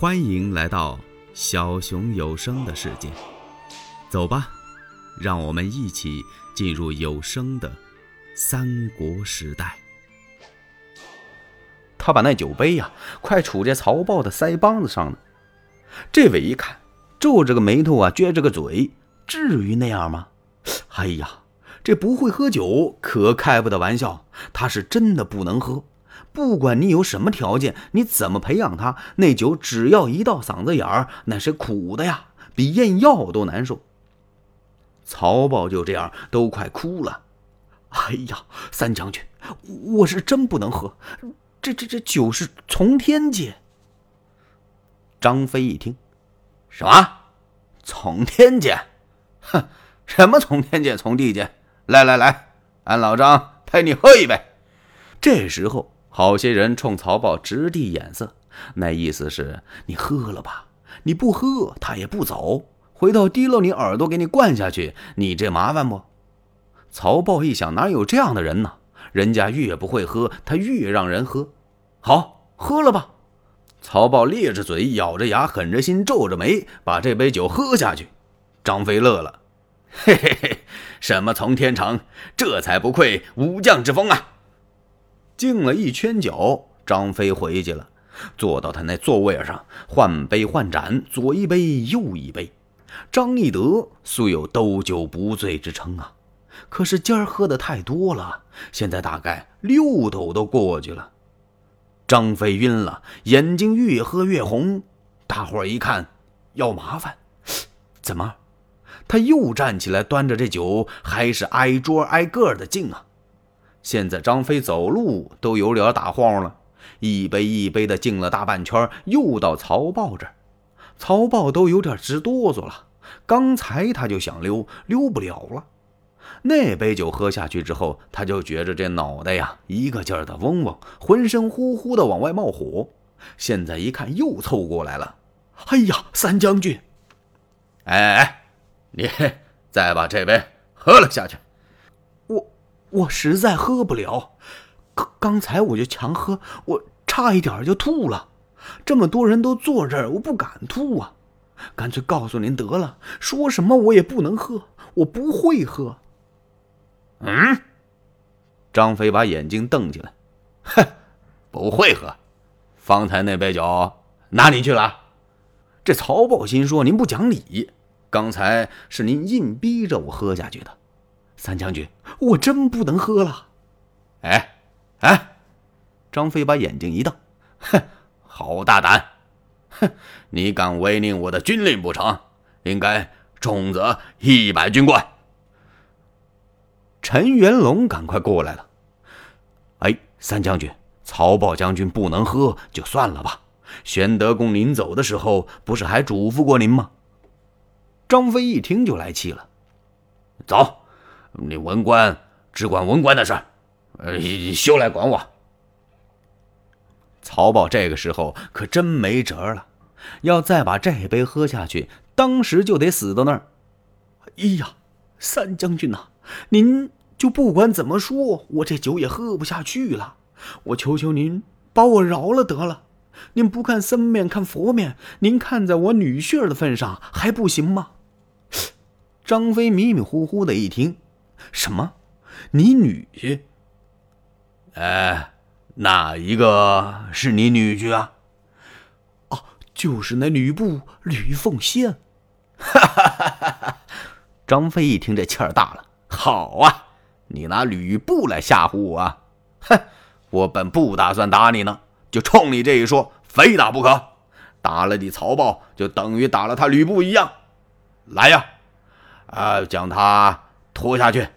欢迎来到小熊有声的世界，走吧，让我们一起进入有声的三国时代。他把那酒杯呀，快杵在曹豹的腮帮子上了。这位一看，皱着个眉头啊，撅着个嘴，至于那样吗？哎呀，这不会喝酒可开不得玩笑，他是真的不能喝。不管你有什么条件，你怎么培养他，那酒只要一到嗓子眼儿，那是苦的呀，比咽药都难受。曹豹就这样都快哭了。哎呀，三将军，我是真不能喝，这这这酒是从天借。张飞一听，什么从天界？哼，什么从天界从地界？来来来，俺老张陪你喝一杯。这时候。好些人冲曹豹直递眼色，那意思是你喝了吧，你不喝他也不走，回头提溜你耳朵给你灌下去，你这麻烦不？曹豹一想，哪有这样的人呢？人家越不会喝，他越让人喝。好，喝了吧。曹豹咧着嘴，咬着牙，狠着心，皱着眉，把这杯酒喝下去。张飞乐了，嘿嘿嘿，什么从天成，这才不愧武将之风啊！敬了一圈酒，张飞回去了，坐到他那座位上，换杯换盏，左一杯右一杯。张翼德素有斗酒不醉之称啊，可是今儿喝的太多了，现在大概六斗都过去了。张飞晕了，眼睛越喝越红。大伙儿一看，要麻烦，怎么？他又站起来，端着这酒，还是挨桌挨个的敬啊。现在张飞走路都有点打晃了，一杯一杯的敬了大半圈，又到曹豹这儿，曹豹都有点直哆嗦了。刚才他就想溜，溜不了了。那杯酒喝下去之后，他就觉着这脑袋呀一个劲儿的嗡嗡，浑身呼呼的往外冒火。现在一看又凑过来了，哎呀，三将军！哎哎哎，你再把这杯喝了下去。我实在喝不了，刚刚才我就强喝，我差一点就吐了。这么多人都坐这儿，我不敢吐啊，干脆告诉您得了，说什么我也不能喝，我不会喝。嗯，张飞把眼睛瞪起来，哼，不会喝，方才那杯酒哪里去了？这曹豹心说您不讲理，刚才是您硬逼着我喝下去的。三将军，我真不能喝了。哎，哎，张飞把眼睛一瞪，哼，好大胆！哼，你敢违令我的军令不成？应该重责一百军冠。陈元龙赶快过来了。哎，三将军，曹豹将军不能喝，就算了吧。玄德公临走的时候，不是还嘱咐过您吗？张飞一听就来气了，走。你文官只管文官的事儿，呃，休来管我。曹豹这个时候可真没辙了，要再把这杯喝下去，当时就得死到那儿。哎呀，三将军呐，您就不管怎么说，我这酒也喝不下去了。我求求您把我饶了得了。您不看僧面看佛面，您看在我女婿的份上还不行吗？张飞迷迷糊糊的一听。什么？你女婿？哎，哪一个是你女婿啊？哦，就是那吕布吕奉先。哈哈哈哈哈！张飞一听这气儿大了，好啊，你拿吕布来吓唬我啊？哼，我本不打算打你呢，就冲你这一说，非打不可。打了你曹豹，就等于打了他吕布一样。来呀，啊，将他。拖下去，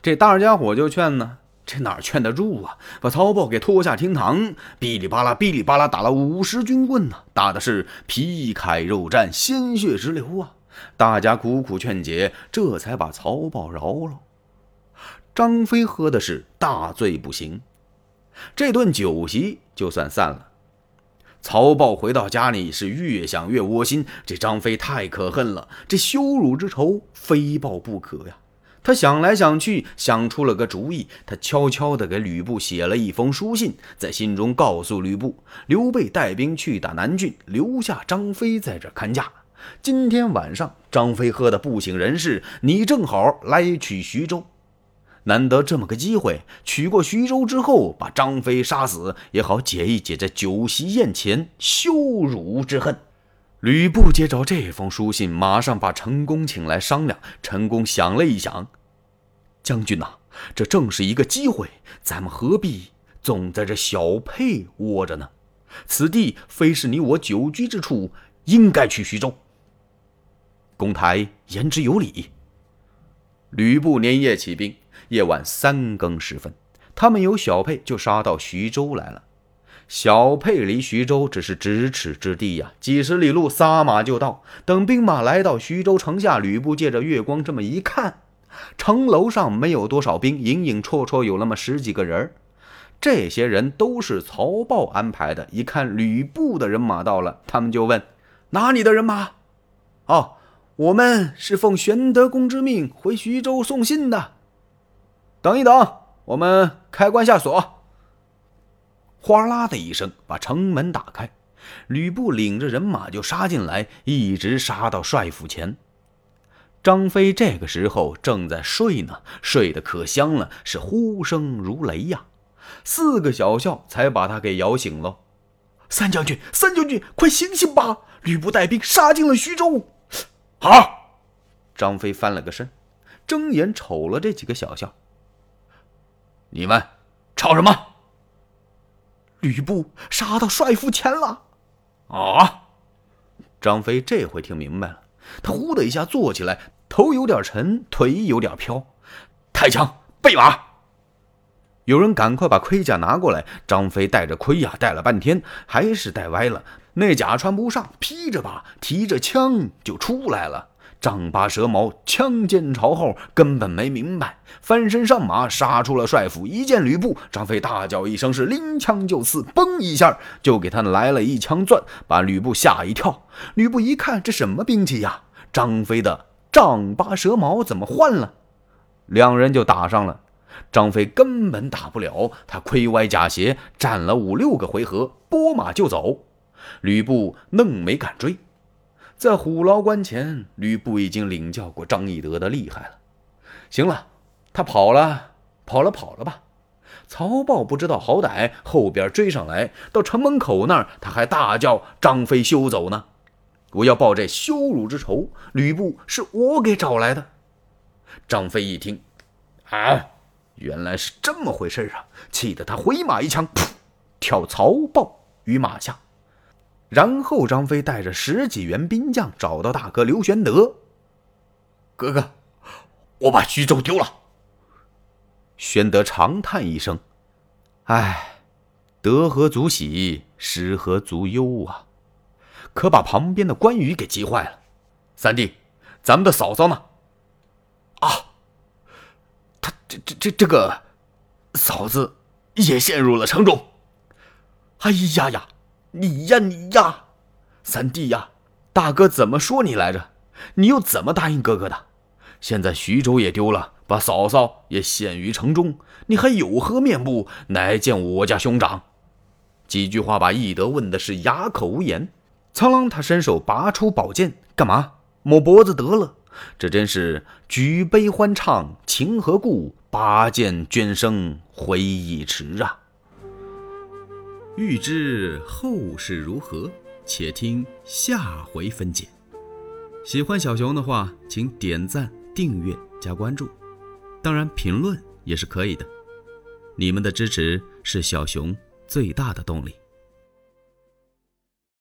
这大家伙就劝呢，这哪劝得住啊？把曹豹给拖下厅堂，哔哩吧啦，哔哩吧啦，打了五十军棍呢，打的是皮开肉绽，鲜血直流啊！大家苦苦劝解，这才把曹豹饶了。张飞喝的是大醉不醒，这顿酒席就算散了。曹豹回到家里是越想越窝心，这张飞太可恨了，这羞辱之仇非报不可呀！他想来想去，想出了个主意。他悄悄地给吕布写了一封书信，在信中告诉吕布，刘备带兵去打南郡，留下张飞在这看家。今天晚上，张飞喝得不省人事，你正好来取徐州。难得这么个机会，取过徐州之后，把张飞杀死，也好解一解这酒席宴前羞辱之恨。吕布接着这封书信，马上把陈宫请来商量。陈宫想了一想，将军呐，这正是一个机会，咱们何必总在这小沛窝着呢？此地非是你我久居之处，应该去徐州。公台言之有理。吕布连夜起兵，夜晚三更时分，他们由小沛就杀到徐州来了。小沛离徐州只是咫尺之地呀，几十里路，撒马就到。等兵马来到徐州城下，吕布借着月光这么一看，城楼上没有多少兵，隐隐绰绰有那么十几个人这些人都是曹豹安排的。一看吕布的人马到了，他们就问：“哪里的人马？”“哦，我们是奉玄德公之命回徐州送信的。”“等一等，我们开关下锁。”哗啦的一声，把城门打开，吕布领着人马就杀进来，一直杀到帅府前。张飞这个时候正在睡呢，睡得可香了，是呼声如雷呀。四个小校才把他给摇醒了。三将军，三将军，快醒醒吧！吕布带兵杀进了徐州。好，张飞翻了个身，睁眼瞅了这几个小校。你们吵什么？吕布杀到帅府前了，啊！张飞这回听明白了，他呼的一下坐起来，头有点沉，腿有点飘。太强，备马！有人赶快把盔甲拿过来。张飞带着盔呀，带了半天，还是带歪了，那甲穿不上，披着吧，提着枪就出来了。丈八蛇矛，枪尖朝后，根本没明白，翻身上马，杀出了帅府。一见吕布，张飞大叫一声，是拎枪就刺，嘣一下就给他来了一枪钻，把吕布吓一跳。吕布一看，这什么兵器呀？张飞的丈八蛇矛怎么换了？两人就打上了。张飞根本打不了，他盔歪甲斜，战了五六个回合，拨马就走。吕布愣没敢追。在虎牢关前，吕布已经领教过张翼德的厉害了。行了，他跑了，跑了，跑了吧。曹豹不知道好歹，后边追上来，到城门口那儿，他还大叫：“张飞休走呢！我要报这羞辱之仇。吕布是我给找来的。”张飞一听，啊，原来是这么回事啊！气得他回马一枪，噗，跳曹豹于马下。然后，张飞带着十几员兵将找到大哥刘玄德。哥哥，我把徐州丢了。玄德长叹一声：“唉，得何足喜，失何足忧啊！”可把旁边的关羽给急坏了。三弟，咱们的嫂嫂呢？啊，他这这这这个嫂子也陷入了城中。哎呀呀！你呀，你呀，三弟呀，大哥怎么说你来着？你又怎么答应哥哥的？现在徐州也丢了，把嫂嫂也陷于城中，你还有何面目来见我家兄长？几句话把翼德问的是哑口无言。苍狼他伸手拔出宝剑，干嘛？抹脖子得了。这真是举杯欢唱情何故，拔剑捐生回忆迟啊！欲知后事如何，且听下回分解。喜欢小熊的话，请点赞、订阅、加关注，当然评论也是可以的。你们的支持是小熊最大的动力。